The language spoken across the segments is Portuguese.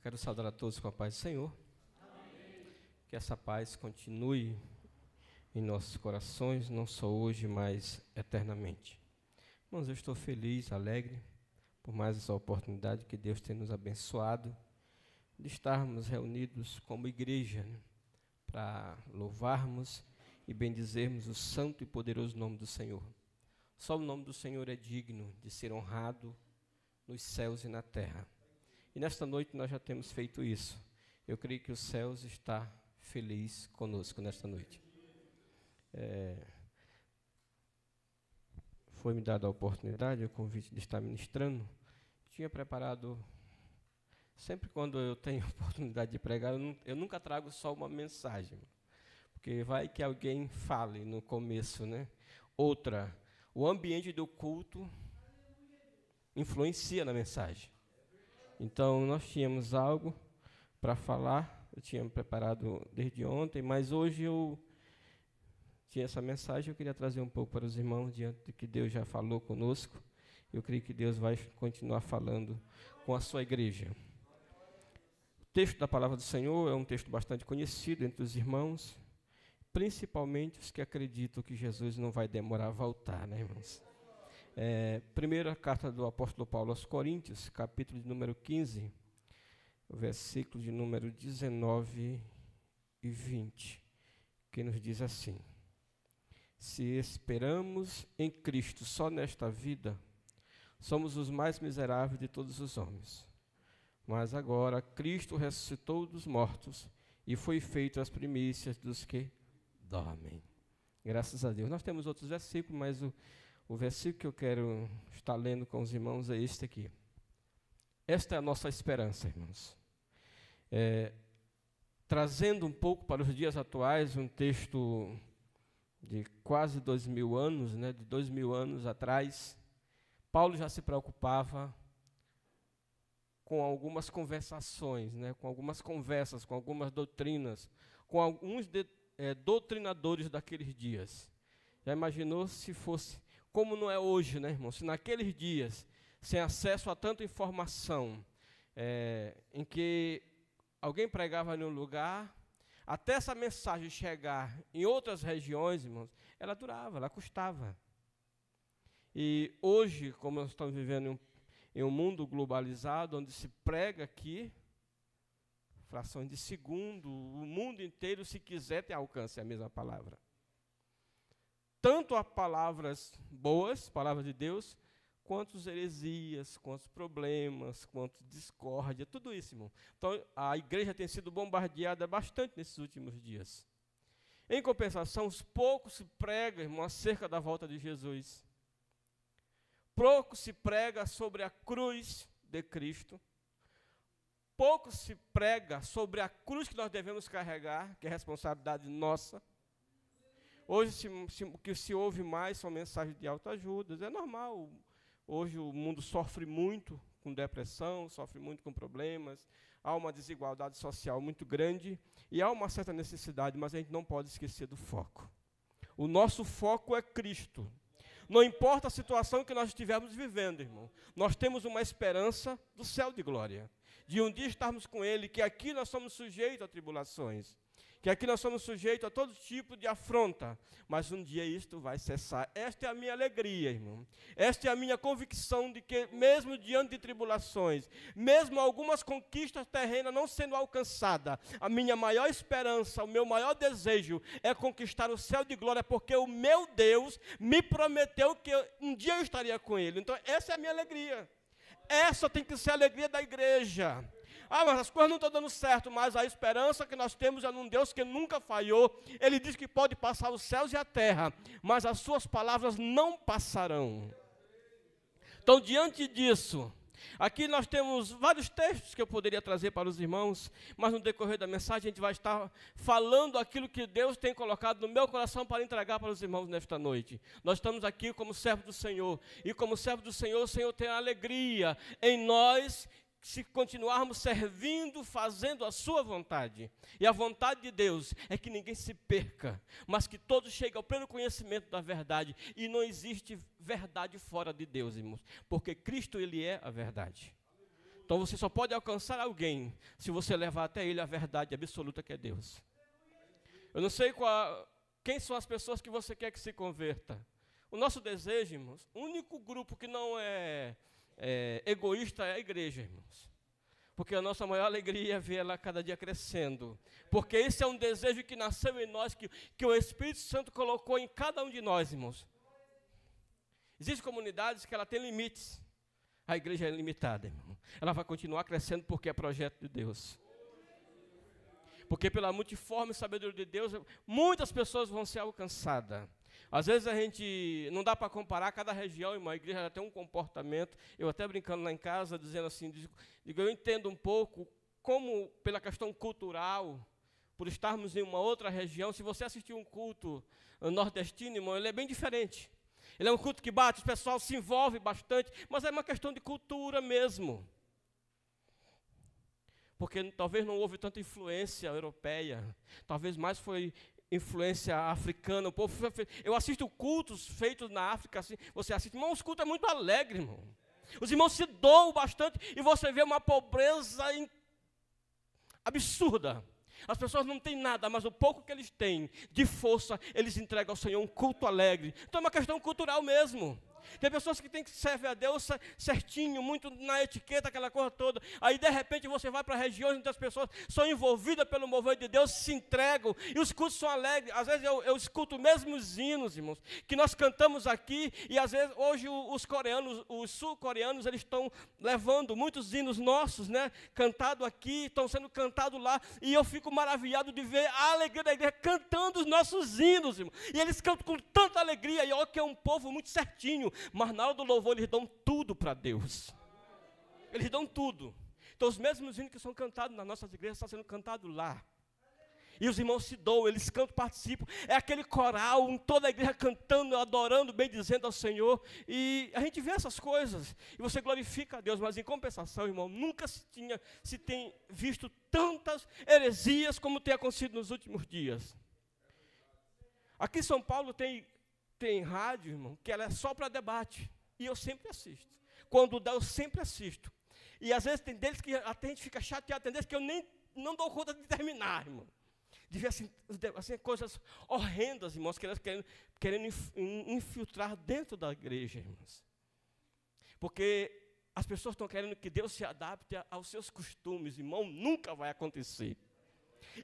Eu quero saudar a todos com a paz do Senhor. Amém. Que essa paz continue em nossos corações, não só hoje, mas eternamente. Irmãos, eu estou feliz, alegre por mais essa oportunidade que Deus tem nos abençoado de estarmos reunidos como igreja né, para louvarmos e bendizermos o santo e poderoso nome do Senhor. Só o nome do Senhor é digno de ser honrado nos céus e na terra. E nesta noite nós já temos feito isso. Eu creio que os céus está feliz conosco nesta noite. É, foi me dada a oportunidade, o convite de estar ministrando. Tinha preparado sempre quando eu tenho oportunidade de pregar, eu, eu, nunca trago só uma mensagem. Porque vai que alguém fale no começo, né? Outra, o ambiente do culto influencia na mensagem. Então, nós tínhamos algo para falar, eu tinha preparado desde ontem, mas hoje eu tinha essa mensagem, eu queria trazer um pouco para os irmãos, diante de que Deus já falou conosco. Eu creio que Deus vai continuar falando com a sua igreja. O texto da palavra do Senhor é um texto bastante conhecido entre os irmãos, principalmente os que acreditam que Jesus não vai demorar a voltar, né, irmãos? É, primeira carta do apóstolo Paulo aos Coríntios, capítulo de número 15, versículo de número 19 e 20, que nos diz assim: Se esperamos em Cristo só nesta vida, somos os mais miseráveis de todos os homens. Mas agora Cristo ressuscitou dos mortos e foi feito as primícias dos que dormem. Graças a Deus. Nós temos outros versículos, mas o, o versículo que eu quero estar lendo com os irmãos é este aqui. Esta é a nossa esperança, irmãos. É, trazendo um pouco para os dias atuais, um texto de quase dois mil anos, né, de dois mil anos atrás, Paulo já se preocupava com algumas conversações, né, com algumas conversas, com algumas doutrinas, com alguns de, é, doutrinadores daqueles dias. Já imaginou se fosse, como não é hoje, né, irmão? Se naqueles dias, sem acesso a tanta informação, é, em que alguém pregava em um lugar, até essa mensagem chegar em outras regiões, irmãos, ela durava, ela custava. E hoje, como nós estamos vivendo em um, em um mundo globalizado, onde se prega aqui, frações de segundo, o mundo inteiro, se quiser, tem alcance a mesma palavra. Tanto as palavras boas, palavras de Deus, quanto as heresias, quanto os problemas, quanto discórdia, tudo isso, irmão. Então, a igreja tem sido bombardeada bastante nesses últimos dias. Em compensação, os poucos se pregam, irmão, acerca da volta de Jesus. Pouco se prega sobre a cruz de Cristo pouco se prega sobre a cruz que nós devemos carregar, que é responsabilidade nossa. Hoje, se, se, o que se ouve mais são mensagens de autoajuda. É normal. Hoje o mundo sofre muito com depressão, sofre muito com problemas. Há uma desigualdade social muito grande e há uma certa necessidade, mas a gente não pode esquecer do foco. O nosso foco é Cristo. Não importa a situação que nós estivermos vivendo, irmão. Nós temos uma esperança do céu de glória de um dia estarmos com Ele, que aqui nós somos sujeitos a tribulações, que aqui nós somos sujeitos a todo tipo de afronta, mas um dia isto vai cessar. Esta é a minha alegria, irmão. Esta é a minha convicção de que, mesmo diante de tribulações, mesmo algumas conquistas terrenas não sendo alcançadas, a minha maior esperança, o meu maior desejo é conquistar o céu de glória, porque o meu Deus me prometeu que um dia eu estaria com Ele. Então, essa é a minha alegria. Essa tem que ser a alegria da igreja. Ah, mas as coisas não estão dando certo, mas a esperança que nós temos é num Deus que nunca falhou. Ele diz que pode passar os céus e a terra, mas as suas palavras não passarão. Então, diante disso, Aqui nós temos vários textos que eu poderia trazer para os irmãos, mas no decorrer da mensagem a gente vai estar falando aquilo que Deus tem colocado no meu coração para entregar para os irmãos nesta noite. Nós estamos aqui como servo do Senhor, e como servo do Senhor, o Senhor tem alegria em nós se continuarmos servindo, fazendo a sua vontade. E a vontade de Deus é que ninguém se perca, mas que todos cheguem ao pleno conhecimento da verdade. E não existe verdade fora de Deus, irmãos, porque Cristo ele é a verdade. Então você só pode alcançar alguém se você levar até ele a verdade absoluta que é Deus. Eu não sei qual, quem são as pessoas que você quer que se converta. O nosso desejo, irmãos, o único grupo que não é, é egoísta é a igreja, irmãos. Porque a nossa maior alegria é ver ela cada dia crescendo. Porque esse é um desejo que nasceu em nós, que, que o Espírito Santo colocou em cada um de nós, irmãos. Existem comunidades que ela tem limites. A igreja é limitada, irmão. Ela vai continuar crescendo porque é projeto de Deus. Porque pela multiforme sabedoria de Deus, muitas pessoas vão ser alcançadas. Às vezes a gente não dá para comparar cada região, irmão. A igreja já tem um comportamento. Eu até brincando lá em casa, dizendo assim, digo, eu entendo um pouco como pela questão cultural, por estarmos em uma outra região, se você assistir um culto nordestino, irmão, ele é bem diferente. Ele é um culto que bate, o pessoal se envolve bastante, mas é uma questão de cultura mesmo. Porque talvez não houve tanta influência europeia, talvez mais foi influência africana. O povo, eu assisto cultos feitos na África, assim, você assiste, irmão, os cultos é muito alegre, irmão. Os irmãos se doam bastante e você vê uma pobreza absurda. As pessoas não têm nada, mas o pouco que eles têm de força, eles entregam ao Senhor um culto alegre. Então é uma questão cultural mesmo. Tem pessoas que têm que servir a Deus certinho, muito na etiqueta, aquela coisa toda. Aí, de repente, você vai para regiões onde as pessoas são envolvidas pelo mover de Deus, se entregam, e os cultos são alegres. Às vezes eu, eu escuto mesmo os hinos, irmãos, que nós cantamos aqui, e às vezes hoje os coreanos, os sul-coreanos, eles estão levando muitos hinos nossos, né? Cantado aqui, estão sendo cantados lá, e eu fico maravilhado de ver a alegria da igreja cantando os nossos hinos, irmão. E eles cantam com tanta alegria, e olha que é um povo muito certinho, mas na hora do louvor eles dão tudo para Deus. Eles dão tudo. Então os mesmos hinos que são cantados nas nossas igrejas estão sendo cantados lá. E os irmãos se doam, eles cantam, participam. É aquele coral, toda a igreja cantando, adorando, bem dizendo ao Senhor. E a gente vê essas coisas. E você glorifica a Deus. Mas em compensação, irmão, nunca se, tinha, se tem visto tantas heresias como tem acontecido nos últimos dias. Aqui em São Paulo tem tem rádio, irmão, que ela é só para debate. E eu sempre assisto. Quando dá, eu sempre assisto. E às vezes tem deles que até a gente fica chateado, tem deles que eu nem não dou conta de terminar, irmão. De ver assim, assim coisas horrendas, irmãos, querendo, querendo infiltrar dentro da igreja, irmãos. Porque as pessoas estão querendo que Deus se adapte aos seus costumes, irmão, nunca vai acontecer.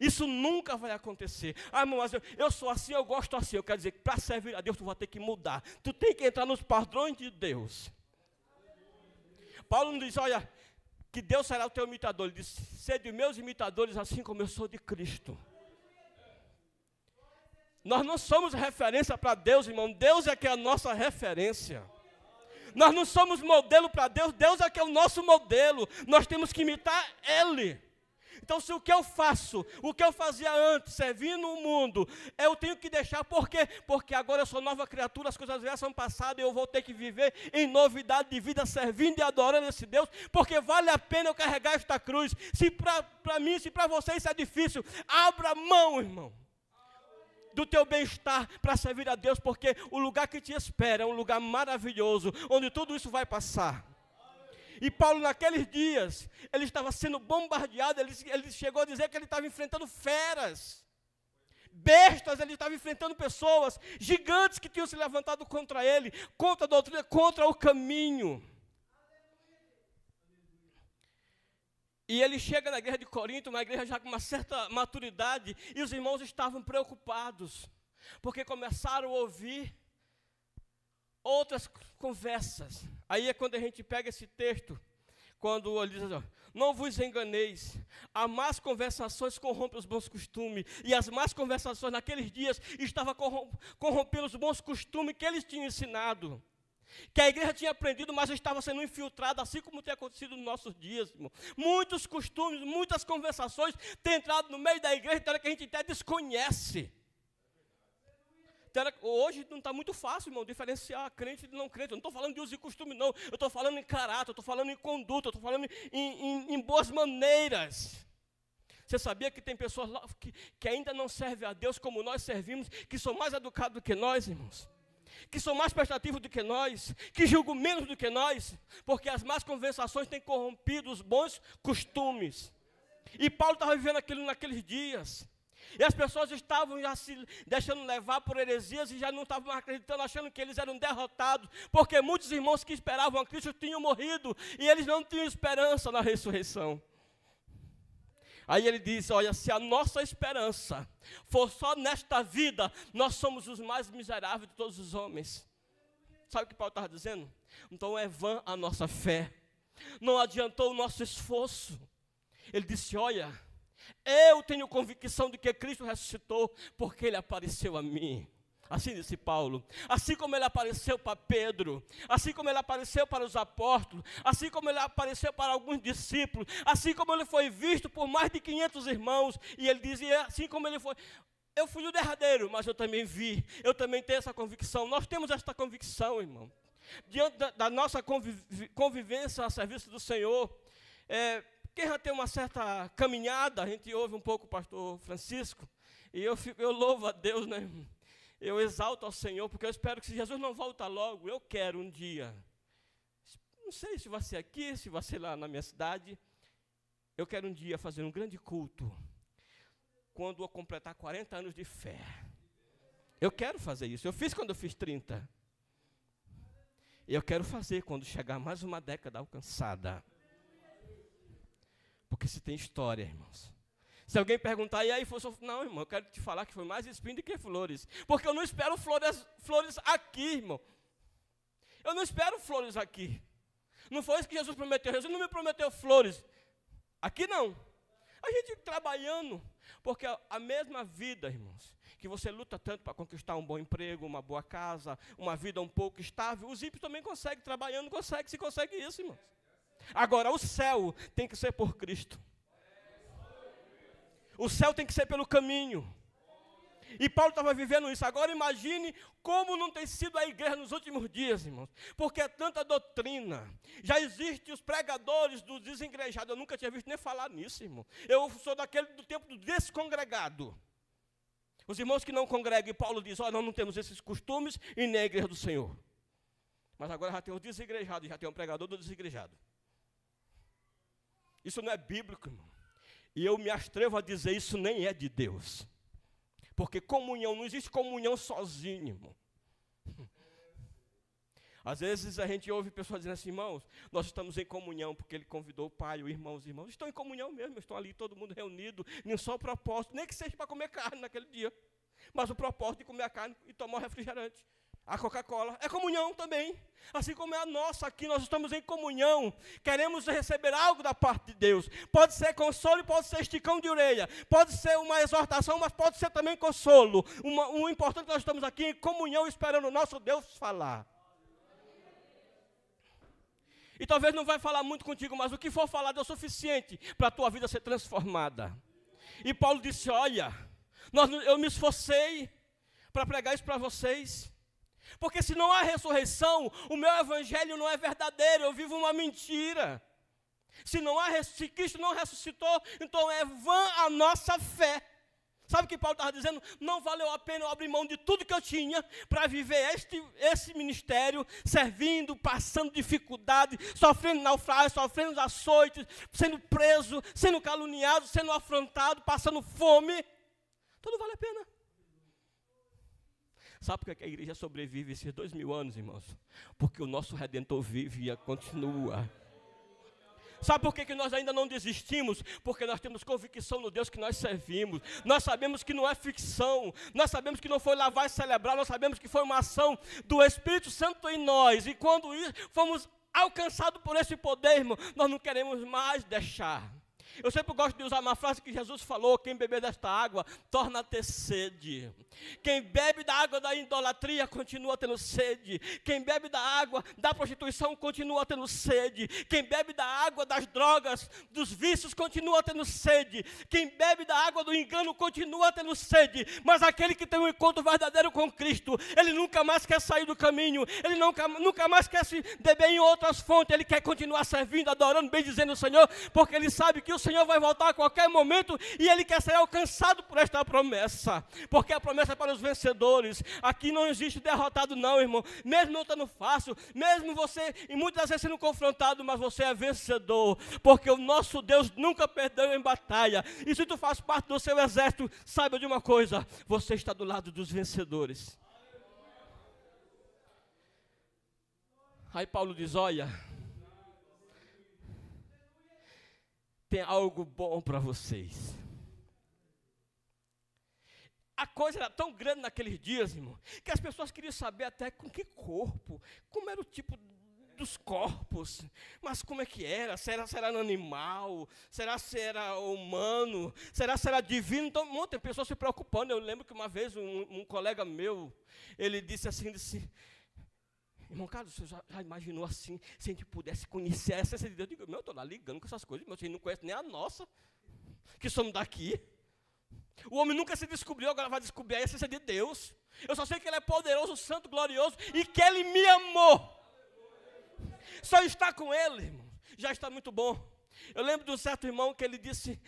Isso nunca vai acontecer. Ah, irmão, eu sou assim, eu gosto assim. Eu quero dizer que para servir a Deus, tu vai ter que mudar. Tu tem que entrar nos padrões de Deus. Paulo não diz, olha, que Deus será o teu imitador. Ele diz, sede meus imitadores, assim como eu sou de Cristo. Nós não somos referência para Deus, irmão. Deus é que é a nossa referência. Nós não somos modelo para Deus, Deus é que é o nosso modelo. Nós temos que imitar Ele. Então, se o que eu faço, o que eu fazia antes, servindo o mundo, eu tenho que deixar, por quê? Porque agora eu sou nova criatura, as coisas velhas são passadas, eu vou ter que viver em novidade de vida, servindo e adorando esse Deus, porque vale a pena eu carregar esta cruz. Se para mim, se para você isso é difícil, abra mão, irmão do teu bem-estar para servir a Deus, porque o lugar que te espera é um lugar maravilhoso, onde tudo isso vai passar. E Paulo, naqueles dias, ele estava sendo bombardeado, ele, ele chegou a dizer que ele estava enfrentando feras, bestas, ele estava enfrentando pessoas, gigantes que tinham se levantado contra ele, contra a doutrina, contra o caminho. E ele chega na igreja de Corinto, uma igreja já com uma certa maturidade, e os irmãos estavam preocupados, porque começaram a ouvir outras conversas. Aí é quando a gente pega esse texto, quando ele diz assim, não vos enganeis, as más conversações corrompem os bons costumes, e as más conversações naqueles dias estavam corrompendo os bons costumes que eles tinham ensinado. Que a igreja tinha aprendido, mas estava sendo infiltrada, assim como tem acontecido nos nossos dias, irmão. Muitos costumes, muitas conversações têm entrado no meio da igreja, então é que a gente até desconhece. Hoje não está muito fácil, irmão, diferenciar crente de não crente. Eu não estou falando de uso e costume, não. Eu estou falando em caráter, eu estou falando em conduta, eu estou falando em, em, em, boas maneiras. Você sabia que tem pessoas lá que, que ainda não servem a Deus como nós servimos, que são mais educados do que nós, irmãos? que são mais prestativos do que nós, que julgam menos do que nós, porque as más conversações têm corrompido os bons costumes. E Paulo estava vivendo aquilo naqueles dias. E as pessoas estavam já se deixando levar por heresias e já não estavam acreditando, achando que eles eram derrotados, porque muitos irmãos que esperavam a Cristo tinham morrido e eles não tinham esperança na ressurreição. Aí ele diz: Olha, se a nossa esperança for só nesta vida, nós somos os mais miseráveis de todos os homens. Sabe o que Paulo estava dizendo? Então é vã a nossa fé, não adiantou o nosso esforço. Ele disse: Olha, eu tenho convicção de que Cristo ressuscitou, porque Ele apareceu a mim. Assim disse Paulo. Assim como ele apareceu para Pedro, assim como ele apareceu para os apóstolos, assim como ele apareceu para alguns discípulos, assim como ele foi visto por mais de 500 irmãos, e ele dizia assim como ele foi. Eu fui o derradeiro, mas eu também vi, eu também tenho essa convicção. Nós temos esta convicção, irmão. Diante da, da nossa convivência a serviço do Senhor, é, quem já tem uma certa caminhada, a gente ouve um pouco o pastor Francisco, e eu, eu louvo a Deus, né? Eu exalto ao Senhor, porque eu espero que se Jesus não volta logo, eu quero um dia. Não sei se vai ser aqui, se vai ser lá na minha cidade. Eu quero um dia fazer um grande culto. Quando eu completar 40 anos de fé. Eu quero fazer isso. Eu fiz quando eu fiz 30. E eu quero fazer quando chegar mais uma década alcançada. Porque se tem história, irmãos. Se alguém perguntar, e aí foi Não, irmão, eu quero te falar que foi mais espinho do que flores. Porque eu não espero flores, flores aqui, irmão. Eu não espero flores aqui. Não foi isso que Jesus prometeu. Jesus não me prometeu flores. Aqui não. A gente trabalhando. Porque a, a mesma vida, irmãos, que você luta tanto para conquistar um bom emprego, uma boa casa, uma vida um pouco estável, os ímpios também conseguem, trabalhando, consegue, se consegue isso, irmãos. Agora, o céu tem que ser por Cristo. O céu tem que ser pelo caminho. E Paulo estava vivendo isso. Agora imagine como não tem sido a igreja nos últimos dias, irmãos. Porque é tanta doutrina. Já existem os pregadores dos desengrejados. Eu nunca tinha visto nem falar nisso, irmão. Eu sou daquele do tempo do descongregado. Os irmãos que não congregam, e Paulo diz: Olha, nós não temos esses costumes e nem a igreja do Senhor. Mas agora já tem o desigrejados, já tem um pregador do desigrejado. Isso não é bíblico, irmão. E eu me atrevo a dizer isso nem é de Deus. Porque comunhão, não existe comunhão sozinho, irmão. Às vezes a gente ouve pessoas dizendo assim, irmãos, nós estamos em comunhão, porque ele convidou o pai, o irmão, os irmãos. Estão em comunhão mesmo, estão ali todo mundo reunido, nem só o propósito, nem que seja para comer carne naquele dia. Mas o propósito de comer a carne e tomar o refrigerante a Coca-Cola. É comunhão também. Assim como é a nossa aqui, nós estamos em comunhão. Queremos receber algo da parte de Deus. Pode ser consolo, pode ser esticão de orelha. Pode ser uma exortação, mas pode ser também consolo. Uma, o importante é que nós estamos aqui em comunhão, esperando o nosso Deus falar. E talvez não vai falar muito contigo, mas o que for falado é o suficiente para a tua vida ser transformada. E Paulo disse: Olha, nós, eu me esforcei para pregar isso para vocês. Porque se não há ressurreição, o meu evangelho não é verdadeiro, eu vivo uma mentira. Se, não há, se Cristo não ressuscitou, então é vã a nossa fé. Sabe o que Paulo estava dizendo? Não valeu a pena eu abrir mão de tudo que eu tinha para viver este, esse ministério, servindo, passando dificuldade, sofrendo naufrágio, sofrendo açoites, sendo preso, sendo caluniado, sendo afrontado, passando fome. Então não vale a pena. Sabe por que a igreja sobrevive esses dois mil anos, irmãos? Porque o nosso Redentor vive e continua. Sabe por que, que nós ainda não desistimos? Porque nós temos convicção no Deus que nós servimos. Nós sabemos que não é ficção. Nós sabemos que não foi lavar e celebrar. Nós sabemos que foi uma ação do Espírito Santo em nós. E quando fomos alcançados por esse poder, irmão, nós não queremos mais deixar. Eu sempre gosto de usar uma frase que Jesus falou: quem beber desta água torna a ter sede. Quem bebe da água da idolatria continua tendo sede. Quem bebe da água da prostituição continua tendo sede. Quem bebe da água das drogas, dos vícios, continua tendo sede. Quem bebe da água do engano continua tendo sede. Mas aquele que tem um encontro verdadeiro com Cristo, ele nunca mais quer sair do caminho. Ele nunca, nunca mais quer se beber em outras fontes. Ele quer continuar servindo, adorando, bem dizendo o Senhor, porque ele sabe que o Senhor vai voltar a qualquer momento e ele quer ser alcançado por esta promessa, porque a promessa é para os vencedores. Aqui não existe derrotado, não, irmão. Mesmo não estando fácil, mesmo você, e muitas vezes sendo confrontado, mas você é vencedor, porque o nosso Deus nunca perdeu em batalha. E se tu faz parte do seu exército, saiba de uma coisa: você está do lado dos vencedores. Aí Paulo diz: Olha, tem algo bom para vocês. A coisa era tão grande naqueles dias, irmão, que as pessoas queriam saber até com que corpo, como era o tipo dos corpos, mas como é que era? Será se era animal? Será se era humano? Será se era divino? Então, muitas pessoas se preocupando. Eu lembro que uma vez um, um colega meu, ele disse assim, disse, Irmão Carlos, você já, já, imaginou assim, se a gente pudesse conhecer a essência de Deus? Eu digo, meu, eu estou lá ligando com essas coisas, mas vocês não conhecem nem a nossa, que somos daqui. O homem nunca se descobriu, agora vai descobrir a essência de Deus. Eu só sei que Ele é poderoso, santo, glorioso e que Ele me amou. Só estar com Ele, irmão, já está muito bom. Eu lembro de um certo irmão que ele disse: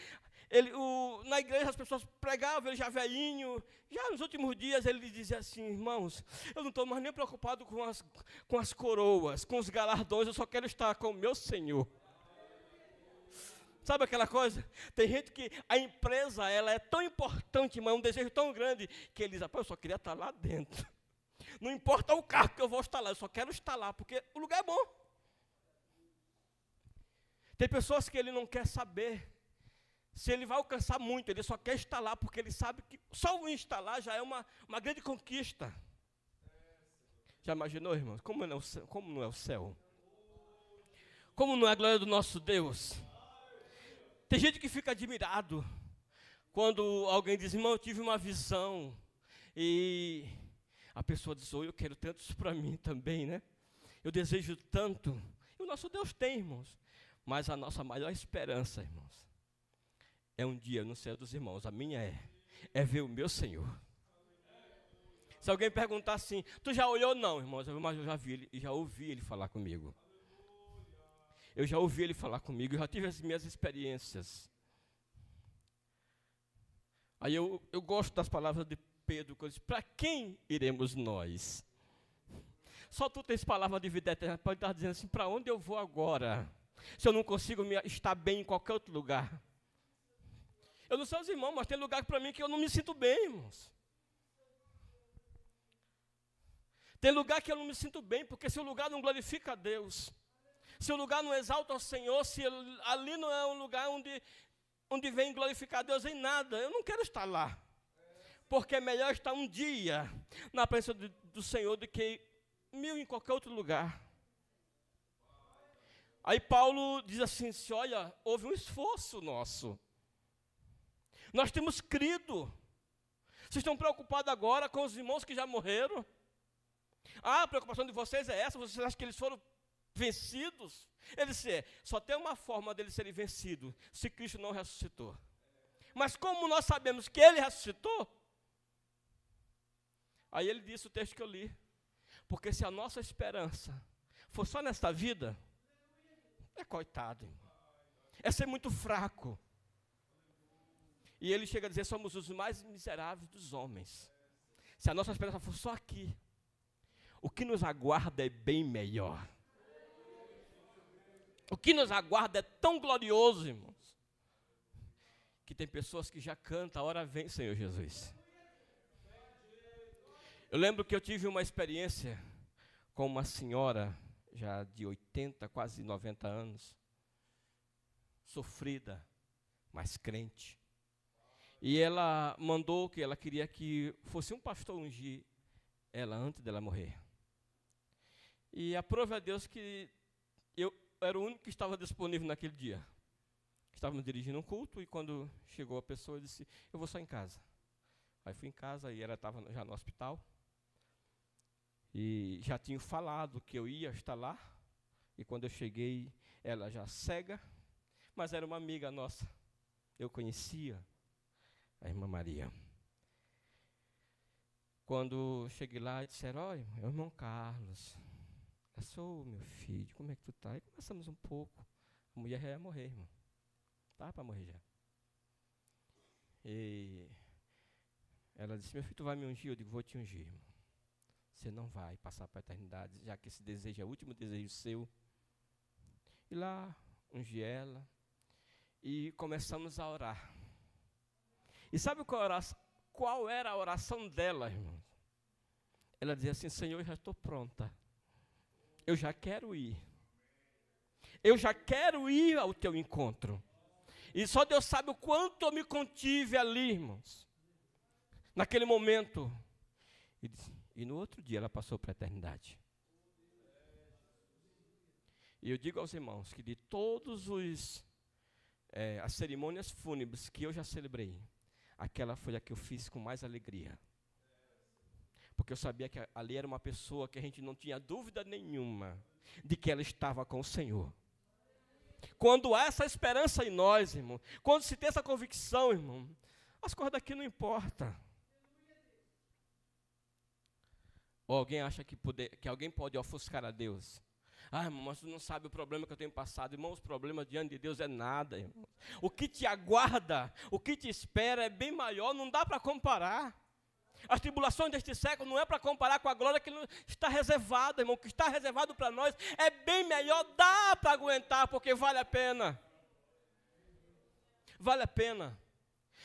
ele, o, na igreja as pessoas pregavam, ele já velhinho. Já nos últimos dias ele dizia assim, irmãos, eu não estou mais nem preocupado com as, com as coroas, com os galardões, eu só quero estar com o meu Senhor. Sabe aquela coisa? Tem gente que a empresa ela é tão importante, mas é um desejo tão grande, que ele diz, eu só queria estar lá dentro. Não importa o carro que eu vou estar lá, eu só quero estar lá, porque o lugar é bom. Tem pessoas que ele não quer saber se ele vai alcançar muito, ele só quer lá, porque ele sabe que só o instalar já é uma, uma grande conquista. Já imaginou, irmãos? Como não, é o céu, como não é o céu? Como não é a glória do nosso Deus? Tem gente que fica admirado quando alguém diz, irmão, eu tive uma visão. E a pessoa diz, oh, eu quero tanto isso para mim também, né? Eu desejo tanto. E o nosso Deus tem, irmãos. Mas a nossa maior esperança, irmãos, é um dia no céu dos irmãos. A minha é, é ver o meu Senhor. Se alguém perguntar assim, tu já olhou? Não, irmãos, mas eu já vi ele, já ouvi ele falar comigo. Eu já ouvi ele falar comigo, eu já tive as minhas experiências. Aí eu, eu gosto das palavras de Pedro, quando diz, para quem iremos nós? Só tu tens palavra de vida eterna, pode estar dizendo assim, para onde eu vou agora? Se eu não consigo me, estar bem em qualquer outro lugar. Eu não sei os irmãos, mas tem lugar para mim que eu não me sinto bem, irmãos. Tem lugar que eu não me sinto bem, porque se o lugar não glorifica a Deus, se o lugar não exalta o Senhor, se ali não é um lugar onde, onde vem glorificar a Deus em nada, eu não quero estar lá. Porque é melhor estar um dia na presença do, do Senhor do que mil em qualquer outro lugar. Aí Paulo diz assim: olha, houve um esforço nosso. Nós temos crido. Vocês estão preocupados agora com os irmãos que já morreram? Ah, a preocupação de vocês é essa? Vocês acham que eles foram vencidos? Eles é, só tem uma forma deles serem vencidos, se Cristo não ressuscitou. Mas como nós sabemos que ele ressuscitou? Aí ele disse o texto que eu li. Porque se a nossa esperança for só nesta vida, é coitado, irmão. é ser muito fraco. E ele chega a dizer: somos os mais miseráveis dos homens. Se a nossa esperança for só aqui, o que nos aguarda é bem melhor. O que nos aguarda é tão glorioso, irmãos, que tem pessoas que já cantam, a hora vem, Senhor Jesus. Eu lembro que eu tive uma experiência com uma senhora, já de 80, quase 90 anos, sofrida, mas crente. E ela mandou que ela queria que fosse um pastor ungir ela antes dela morrer. E a prova é Deus que eu era o único que estava disponível naquele dia. Estávamos dirigindo um culto e quando chegou a pessoa, eu disse: Eu vou só em casa. Aí fui em casa e ela estava já no hospital. E já tinha falado que eu ia estar lá. E quando eu cheguei, ela já cega, mas era uma amiga nossa. Eu conhecia a irmã Maria. Quando cheguei lá, disseram, olha, meu irmão Carlos, eu sou meu filho, como é que tu está? E começamos um pouco. A mulher ia morrer, irmão. Estava para morrer já. E ela disse: Meu filho, tu vai me ungir? Eu digo: Vou te ungir, irmão. Você não vai passar para a eternidade, já que esse desejo é o último desejo seu. E lá, ungi ela. E começamos a orar. E sabe qual, qual era a oração dela, irmão? Ela dizia assim: Senhor, eu já estou pronta. Eu já quero ir. Eu já quero ir ao teu encontro. E só Deus sabe o quanto eu me contive ali, irmãos. Naquele momento. E, e no outro dia ela passou para a eternidade. E eu digo aos irmãos que de todos os é, as cerimônias fúnebres que eu já celebrei, aquela foi a que eu fiz com mais alegria. Porque eu sabia que ali era uma pessoa que a gente não tinha dúvida nenhuma de que ela estava com o Senhor. Quando há essa esperança em nós, irmão, quando se tem essa convicção, irmão, as coisas daqui não importam. Ou alguém acha que, poder, que alguém pode ofuscar a Deus? Ah, irmão, mas tu não sabe o problema que eu tenho passado. Irmão, os problemas diante de Deus é nada, irmão. O que te aguarda, o que te espera é bem maior, não dá para comparar. As tribulações deste século não é para comparar com a glória que está reservada, irmão. O que está reservado para nós é bem melhor, dá para aguentar, porque vale a pena. Vale a pena.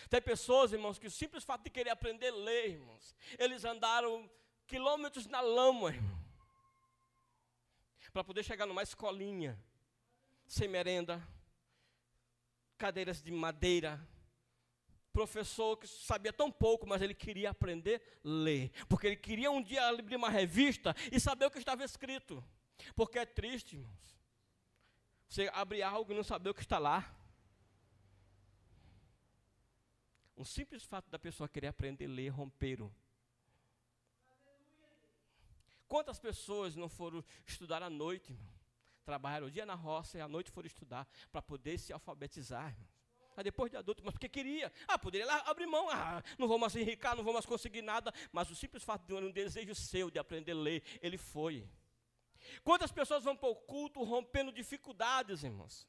Tem pessoas, irmãos, que o simples fato de querer aprender a ler, irmãos, eles andaram quilômetros na lama, irmão, para poder chegar numa escolinha, sem merenda, cadeiras de madeira, professor que sabia tão pouco, mas ele queria aprender a ler. Porque ele queria um dia abrir uma revista e saber o que estava escrito. Porque é triste, irmãos. Você abrir algo e não saber o que está lá. Um simples fato da pessoa querer aprender a ler romperam. Quantas pessoas não foram estudar à noite, irmão? Trabalharam o dia na roça e à noite foram estudar para poder se alfabetizar, irmão. Ah, depois de adulto, mas porque queria. Ah, poderia lá abrir mão. Ah, não vou mais enricar, não vou mais conseguir nada. Mas o simples fato de um desejo seu de aprender a ler, ele foi. Quantas pessoas vão para o culto rompendo dificuldades, irmãos?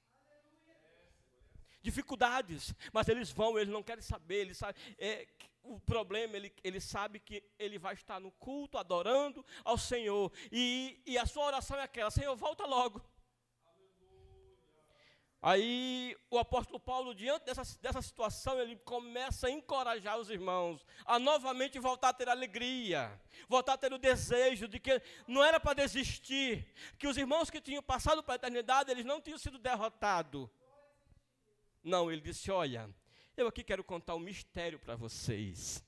Dificuldades, mas eles vão, eles não querem saber, eles sabem, é, o problema, ele, ele sabe que ele vai estar no culto, adorando ao Senhor, e, e a sua oração é aquela, Senhor, volta logo, Aí o apóstolo Paulo, diante dessa, dessa situação, ele começa a encorajar os irmãos a novamente voltar a ter alegria, voltar a ter o desejo de que não era para desistir, que os irmãos que tinham passado para a eternidade, eles não tinham sido derrotados. Não, ele disse: Olha, eu aqui quero contar um mistério para vocês.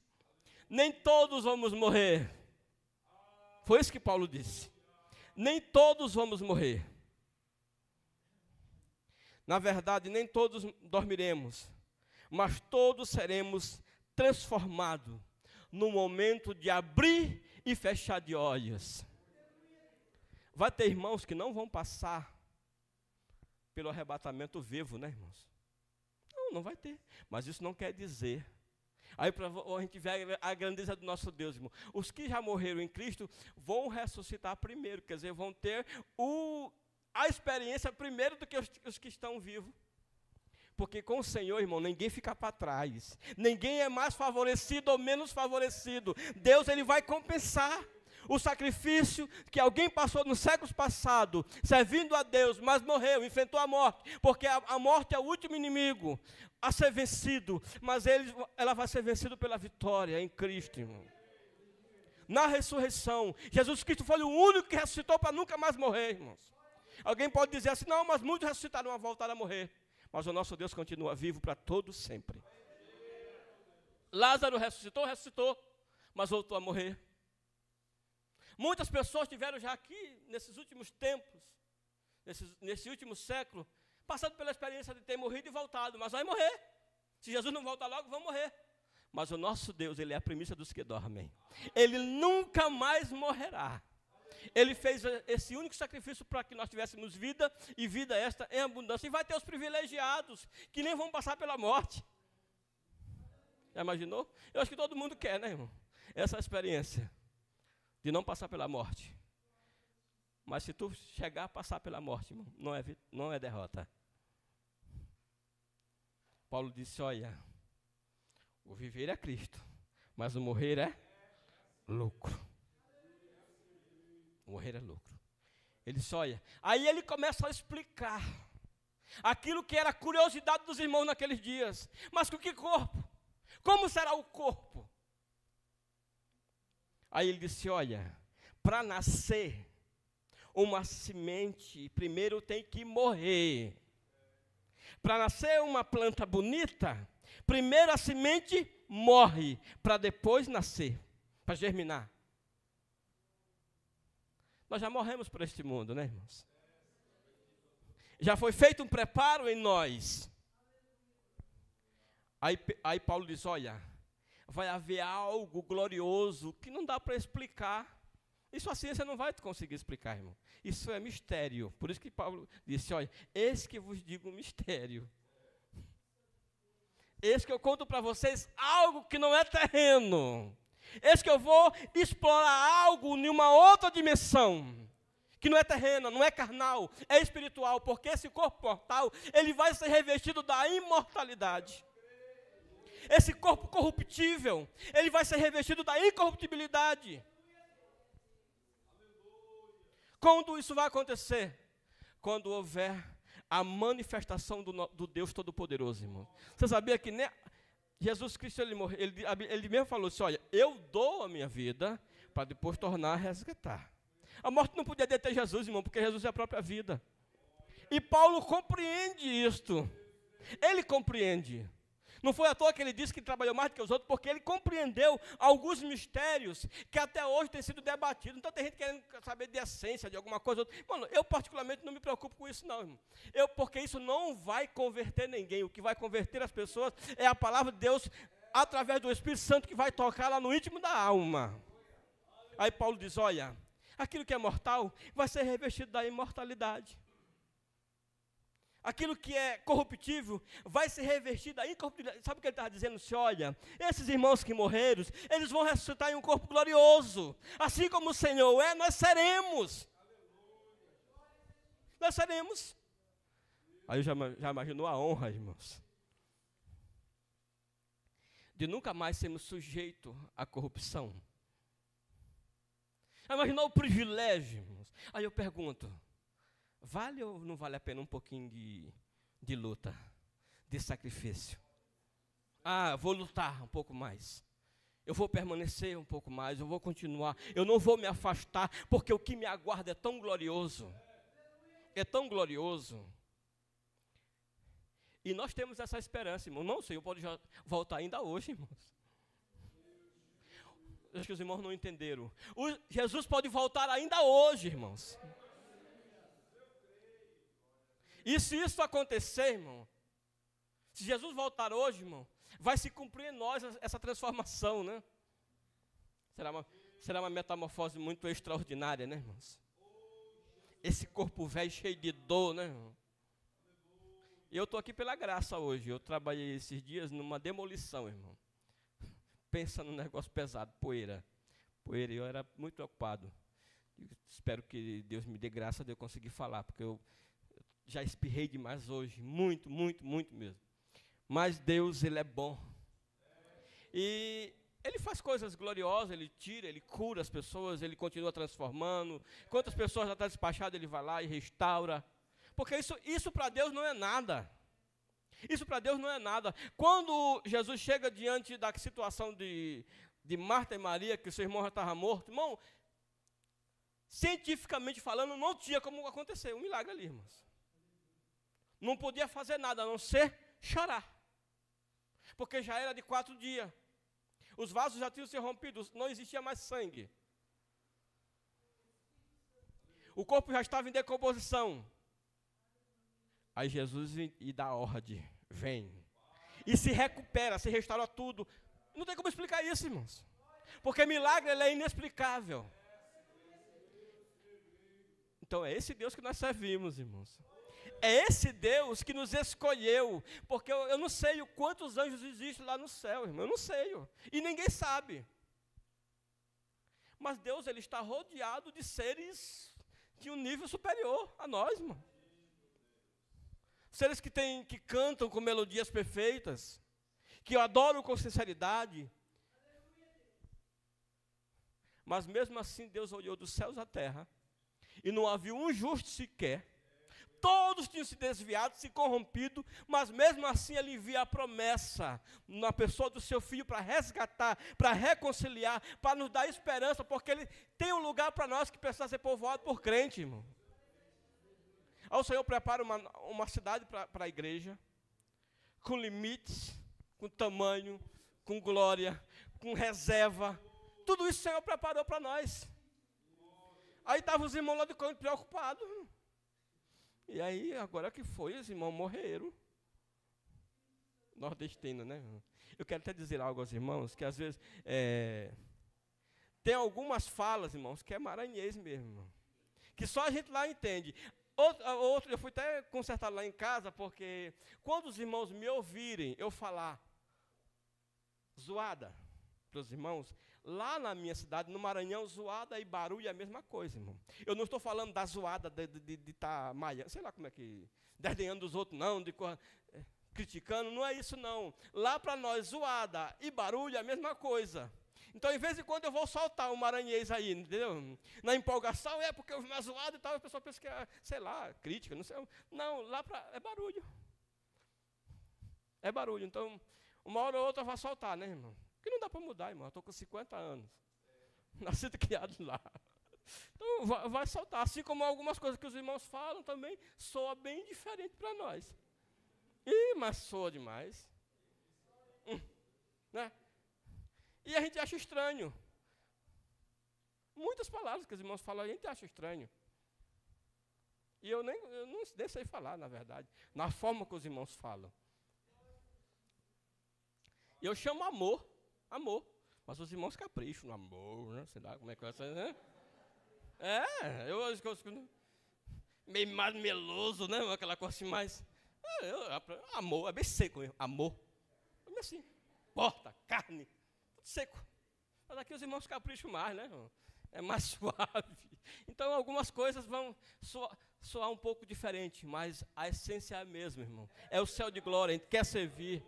Nem todos vamos morrer. Foi isso que Paulo disse. Nem todos vamos morrer na verdade, nem todos dormiremos, mas todos seremos transformados no momento de abrir e fechar de olhos. Vai ter irmãos que não vão passar pelo arrebatamento vivo, né, irmãos? Não, não vai ter. Mas isso não quer dizer. Aí para a gente ver a grandeza do nosso Deus, irmão. Os que já morreram em Cristo vão ressuscitar primeiro, quer dizer, vão ter o a experiência primeiro do que os, os que estão vivos. Porque com o Senhor, irmão, ninguém fica para trás. Ninguém é mais favorecido ou menos favorecido. Deus ele vai compensar o sacrifício que alguém passou nos séculos passados, servindo a Deus, mas morreu, enfrentou a morte, porque a, a morte é o último inimigo a ser vencido, mas ele, ela vai ser vencida pela vitória em Cristo, irmão. Na ressurreição, Jesus Cristo foi o único que ressuscitou para nunca mais morrer, irmãos. Alguém pode dizer assim: não, mas muitos ressuscitaram a voltar a morrer. Mas o nosso Deus continua vivo para todos sempre. Lázaro ressuscitou, ressuscitou, mas voltou a morrer. Muitas pessoas tiveram já aqui, nesses últimos tempos, nesse, nesse último século, passando pela experiência de ter morrido e voltado, mas vai morrer. Se Jesus não voltar logo, vão morrer. Mas o nosso Deus, Ele é a premissa dos que dormem. Ele nunca mais morrerá. Ele fez esse único sacrifício para que nós tivéssemos vida e vida esta em abundância. E vai ter os privilegiados que nem vão passar pela morte. Já imaginou? Eu acho que todo mundo quer, né, irmão? Essa experiência de não passar pela morte. Mas se tu chegar a passar pela morte, irmão, não é, não é derrota. Paulo disse: Olha, o viver é Cristo, mas o morrer é lucro. O morrer é lucro. Ele disse: Olha, aí ele começa a explicar aquilo que era curiosidade dos irmãos naqueles dias. Mas com que corpo? Como será o corpo? Aí ele disse: Olha, para nascer uma semente, primeiro tem que morrer. Para nascer uma planta bonita, primeiro a semente morre, para depois nascer, para germinar. Nós já morremos por este mundo, né, irmãos? Já foi feito um preparo em nós. Aí, aí Paulo diz: Olha, vai haver algo glorioso que não dá para explicar. Isso a ciência não vai conseguir explicar, irmão. Isso é mistério. Por isso que Paulo disse: Olha, esse que vos digo um mistério. Esse que eu conto para vocês algo que não é terreno. Esse que eu vou explorar algo em uma outra dimensão que não é terrena, não é carnal, é espiritual, porque esse corpo mortal, ele vai ser revestido da imortalidade. Esse corpo corruptível, ele vai ser revestido da incorruptibilidade. Quando isso vai acontecer? Quando houver a manifestação do, do Deus Todo-Poderoso, irmão. Você sabia que nem Jesus Cristo, ele, morreu, ele, ele mesmo falou assim: olha, eu dou a minha vida para depois tornar a resgatar. A morte não podia deter Jesus, irmão, porque Jesus é a própria vida. E Paulo compreende isto. Ele compreende. Não foi à toa que ele disse que trabalhou mais do que os outros, porque ele compreendeu alguns mistérios que até hoje têm sido debatidos. Então tem gente querendo saber de essência, de alguma coisa. Mano, eu particularmente não me preocupo com isso, não, irmão. Eu, porque isso não vai converter ninguém. O que vai converter as pessoas é a palavra de Deus através do Espírito Santo que vai tocar lá no íntimo da alma. Aí Paulo diz: olha, aquilo que é mortal vai ser revestido da imortalidade. Aquilo que é corruptível vai ser da incorruptibilidade. Sabe o que ele está dizendo? Se olha, esses irmãos que morreram, eles vão ressuscitar em um corpo glorioso. Assim como o Senhor é, nós seremos. Nós seremos. Aí já, já imaginou a honra, irmãos? De nunca mais sermos sujeitos à corrupção. Imaginou o privilégio, irmãos? Aí eu pergunto: vale ou não vale a pena um pouquinho de, de luta, de sacrifício? Ah, vou lutar um pouco mais. Eu vou permanecer um pouco mais, eu vou continuar. Eu não vou me afastar, porque o que me aguarda é tão glorioso. É tão glorioso. E nós temos essa esperança, irmão. Não, o Senhor pode voltar ainda hoje, irmãos acho que os irmãos não entenderam. O, Jesus pode voltar ainda hoje, irmãos. E se isso acontecer, irmão, se Jesus voltar hoje, irmão, vai se cumprir em nós essa transformação, né? Será uma, será uma metamorfose muito extraordinária, né, irmãos? Esse corpo velho cheio de dor, né, irmão? Eu estou aqui pela graça hoje. Eu trabalhei esses dias numa demolição, irmão pensa num negócio pesado, poeira. Poeira, eu era muito ocupado. espero que Deus me dê graça de eu conseguir falar, porque eu já espirrei demais hoje, muito, muito, muito mesmo. Mas Deus, Ele é bom. E Ele faz coisas gloriosas, Ele tira, Ele cura as pessoas, Ele continua transformando. Quantas pessoas já estão despachadas, Ele vai lá e restaura. Porque isso, isso para Deus não é nada. Isso para Deus não é nada. Quando Jesus chega diante da situação de, de Marta e Maria, que seu irmão já estava morto, irmão, cientificamente falando, não tinha como acontecer um milagre ali, irmãos. Não podia fazer nada a não ser chorar. Porque já era de quatro dias. Os vasos já tinham se rompido, não existia mais sangue. O corpo já estava em decomposição. Aí Jesus e dá ordem, vem. E se recupera, se restaura tudo. Não tem como explicar isso, irmãos. Porque milagre é inexplicável. Então é esse Deus que nós servimos, irmãos. É esse Deus que nos escolheu. Porque eu, eu não sei quantos anjos existem lá no céu, irmão. Eu não sei. E ninguém sabe. Mas Deus ele está rodeado de seres de um nível superior a nós, irmão. seres que, têm, que cantam com melodias perfeitas, que adoram com sinceridade. Mas mesmo assim, Deus olhou dos céus à terra e não havia um justo sequer. Todos tinham se desviado, se corrompido, mas mesmo assim ele envia a promessa na pessoa do seu filho para resgatar, para reconciliar, para nos dar esperança, porque ele tem um lugar para nós que precisa ser povoado por crente, irmão. Aí o Senhor prepara uma, uma cidade para a igreja, com limites, com tamanho, com glória, com reserva. Tudo isso o Senhor preparou para nós. Aí estavam os irmãos lá do canto preocupados. E aí, agora que foi, os irmãos morreram. Nordestino, né? Eu quero até dizer algo aos irmãos, que às vezes é, tem algumas falas, irmãos, que é maranhês mesmo, que só a gente lá entende. Outro, outro, eu fui até consertar lá em casa, porque quando os irmãos me ouvirem eu falar zoada para os irmãos, Lá na minha cidade, no Maranhão, zoada e barulho é a mesma coisa, irmão. Eu não estou falando da zoada de estar de, de, tá maia, sei lá como é que. Desdenhando dos outros, não, de é, criticando, não é isso não. Lá para nós, zoada e barulho é a mesma coisa. Então, em vez de quando eu vou soltar um maranhês aí, entendeu? Na empolgação, é porque eu vi uma zoada e tal, a pessoa pensa que é, sei lá, crítica, não sei. Não, lá pra, é barulho. É barulho. Então, uma hora ou outra vai soltar, né, irmão? Porque não dá para mudar, irmão. Eu estou com 50 anos. Nascido criado lá. Então vai, vai soltar. Assim como algumas coisas que os irmãos falam também, soa bem diferente para nós. Ih, mas soa demais. Hum, né? E a gente acha estranho. Muitas palavras que os irmãos falam, a gente acha estranho. E eu nem, eu não nem sei falar, na verdade, na forma que os irmãos falam. Eu chamo amor. Amor. Mas os irmãos capricham no amor, né? Sei lá como é que vai ser, né? É, eu acho que meio mais meloso, né? Aquela coisa assim mais. É, eu, amor, é bem seco, amor. É assim, porta, carne, tudo seco. Mas aqui os irmãos capricham mais, né? É mais suave. Então algumas coisas vão soar, soar um pouco diferente, mas a essência é a mesma, irmão. É o céu de glória, a gente quer servir.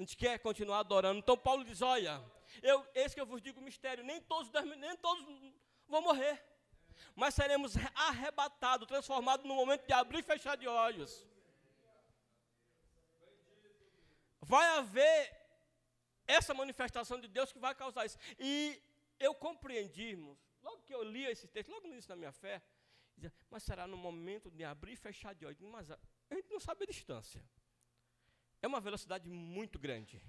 A gente quer continuar adorando. Então Paulo diz: olha, eu, esse que eu vos digo o mistério, nem todos, nem todos vão morrer. Mas seremos arrebatados, transformados no momento de abrir e fechar de olhos. Vai haver essa manifestação de Deus que vai causar isso. E eu compreendi, irmãos, logo que eu li esse texto, logo no início da minha fé, mas será no momento de abrir e fechar de olhos. Mas a gente não sabe a distância. É uma velocidade muito grande.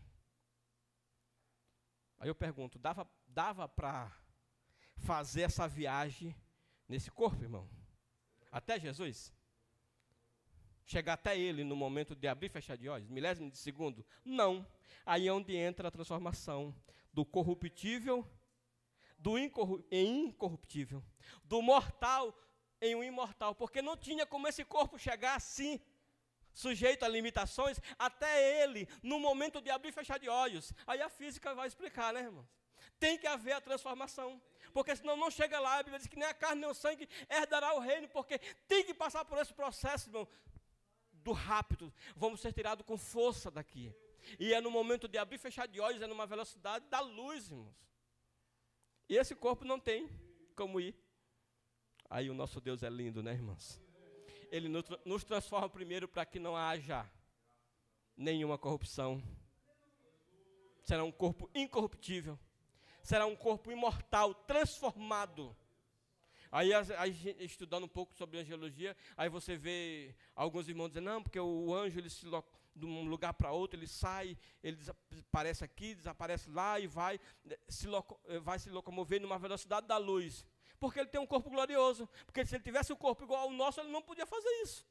Aí eu pergunto, dava, dava para fazer essa viagem nesse corpo, irmão? Até Jesus? Chegar até ele no momento de abrir e fechar de olhos, milésimo de segundo? Não. Aí é onde entra a transformação do corruptível do incorru em incorruptível, do mortal em um imortal, porque não tinha como esse corpo chegar assim sujeito a limitações, até ele, no momento de abrir e fechar de olhos. Aí a física vai explicar, né, irmãos? Tem que haver a transformação. Porque senão não chega lá, a Bíblia diz que nem a carne nem o sangue herdará o reino, porque tem que passar por esse processo, irmão, do rápido. Vamos ser tirados com força daqui. E é no momento de abrir e fechar de olhos, é numa velocidade da luz, irmãos. E esse corpo não tem como ir. Aí o nosso Deus é lindo, né, irmãos? Ele nos transforma primeiro para que não haja nenhuma corrupção. Será um corpo incorruptível. Será um corpo imortal, transformado. Aí, estudando um pouco sobre angelologia, aí você vê alguns irmãos dizendo, não, porque o anjo, ele se de um lugar para outro, ele sai, ele desaparece aqui, desaparece lá e vai se, loco, vai se locomover numa velocidade da luz porque ele tem um corpo glorioso. Porque se ele tivesse um corpo igual ao nosso, ele não podia fazer isso.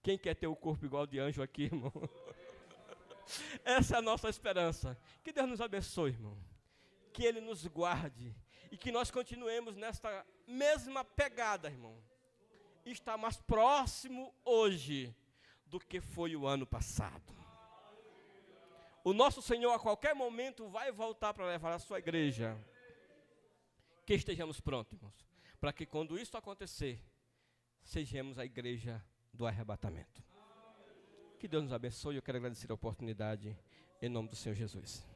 Quem quer ter o um corpo igual de anjo aqui, irmão? Essa é a nossa esperança. Que Deus nos abençoe, irmão. Que Ele nos guarde. E que nós continuemos nesta mesma pegada, irmão. Está mais próximo hoje do que foi o ano passado o nosso Senhor a qualquer momento vai voltar para levar a sua igreja. Que estejamos prontos, para que quando isso acontecer, sejamos a igreja do arrebatamento. Que Deus nos abençoe. Eu quero agradecer a oportunidade em nome do Senhor Jesus.